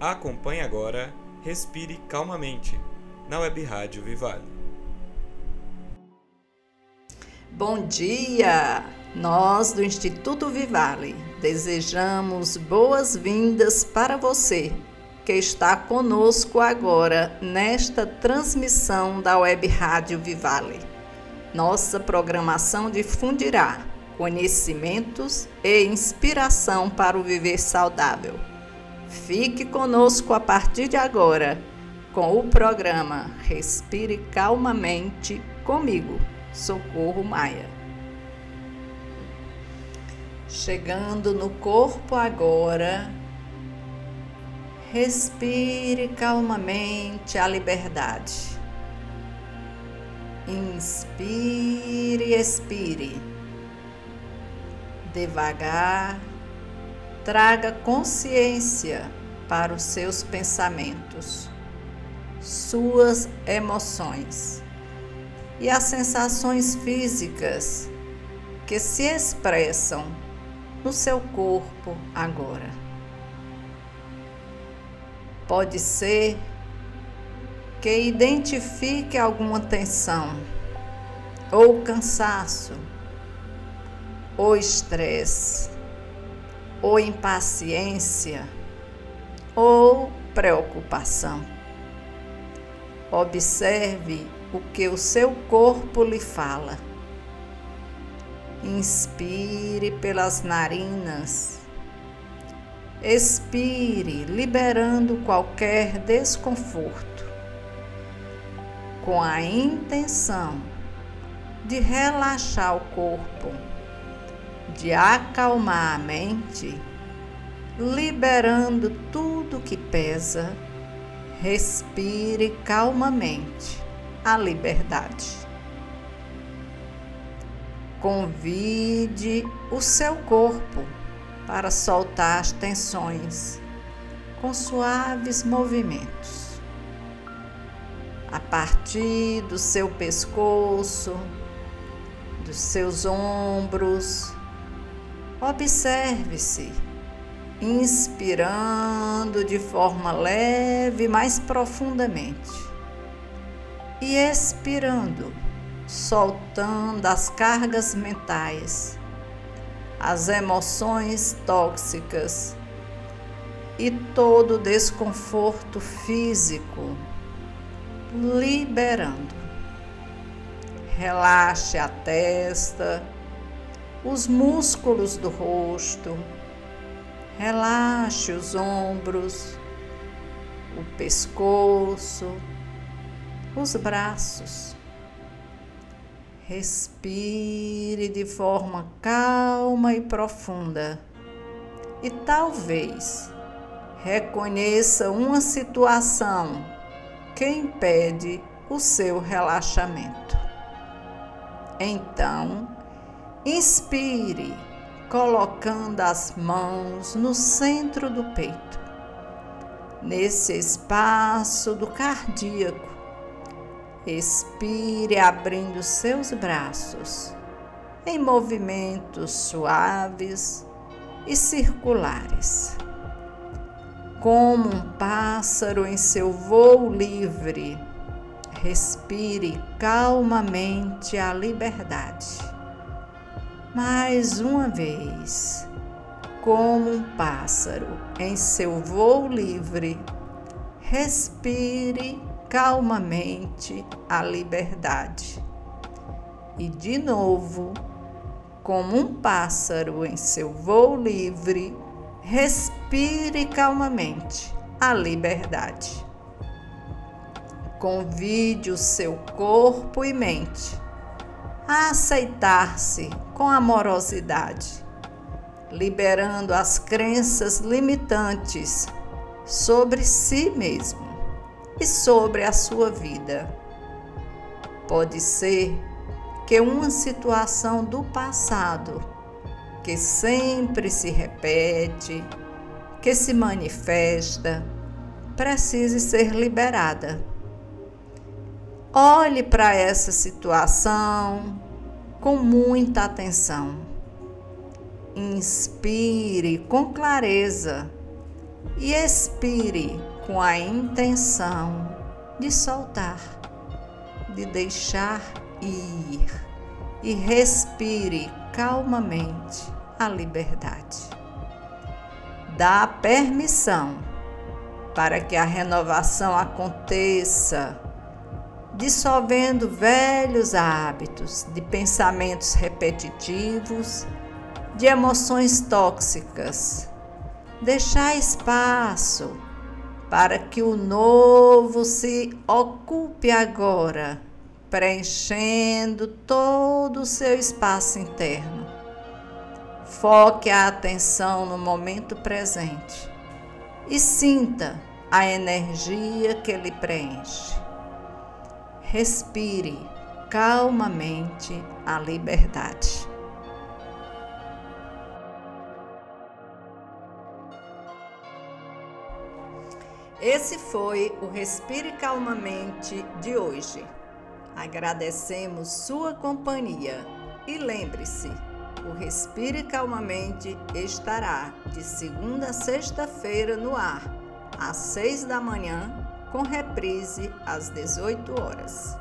Acompanhe agora Respire Calmamente, na Web Rádio Vivale. Bom dia! Nós do Instituto Vivale desejamos boas-vindas para você que está conosco agora nesta transmissão da Web Rádio Vivale. Nossa programação difundirá conhecimentos e inspiração para o viver saudável Fique conosco a partir de agora com o programa Respire Calmamente comigo, Socorro Maia. Chegando no corpo agora, respire calmamente a liberdade. Inspire e expire. Devagar traga consciência para os seus pensamentos, suas emoções e as sensações físicas que se expressam no seu corpo agora. Pode ser que identifique alguma tensão, ou cansaço, ou estresse ou impaciência ou preocupação. Observe o que o seu corpo lhe fala. Inspire pelas narinas. Expire, liberando qualquer desconforto, com a intenção de relaxar o corpo de acalmar a mente, liberando tudo que pesa, respire calmamente a liberdade. Convide o seu corpo para soltar as tensões com suaves movimentos. A partir do seu pescoço, dos seus ombros, Observe-se, inspirando de forma leve, mais profundamente, e expirando, soltando as cargas mentais, as emoções tóxicas e todo desconforto físico, liberando. Relaxe a testa os músculos do rosto, relaxe os ombros, o pescoço, os braços. Respire de forma calma e profunda e talvez reconheça uma situação que impede o seu relaxamento. Então, Inspire, colocando as mãos no centro do peito, nesse espaço do cardíaco. Expire, abrindo seus braços em movimentos suaves e circulares. Como um pássaro em seu voo livre, respire calmamente a liberdade mais uma vez, como um pássaro em seu voo livre, respire calmamente a liberdade. E de novo, como um pássaro em seu voo livre, respire calmamente a liberdade. Convide o seu corpo e mente a aceitar-se com amorosidade, liberando as crenças limitantes sobre si mesmo e sobre a sua vida. Pode ser que uma situação do passado que sempre se repete, que se manifesta, precise ser liberada Olhe para essa situação com muita atenção. Inspire com clareza e expire com a intenção de soltar, de deixar ir e respire calmamente a liberdade. Dá permissão para que a renovação aconteça, dissolvendo velhos hábitos de pensamentos repetitivos, de emoções tóxicas. Deixar espaço para que o novo se ocupe agora, preenchendo todo o seu espaço interno. Foque a atenção no momento presente e sinta a energia que lhe preenche. Respire calmamente a liberdade. Esse foi o Respire Calmamente de hoje. Agradecemos sua companhia e lembre-se, o Respire Calmamente estará de segunda a sexta-feira no ar, às seis da manhã, com reprise às 18 horas.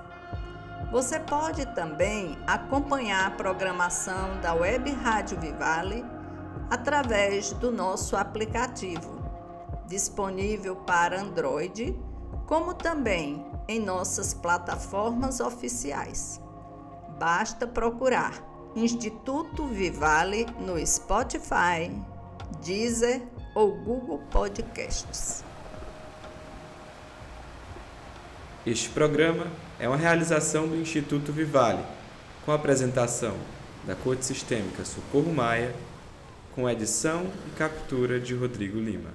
Você pode também acompanhar a programação da Web Rádio Vivale através do nosso aplicativo disponível para Android, como também em nossas plataformas oficiais. Basta procurar Instituto Vivale no Spotify, Deezer ou Google Podcasts. Este programa é uma realização do Instituto Vivale, com apresentação da Corte Sistêmica Socorro Maia, com edição e captura de Rodrigo Lima.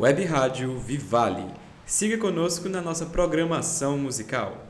Web Rádio Vivale. Siga conosco na nossa programação musical.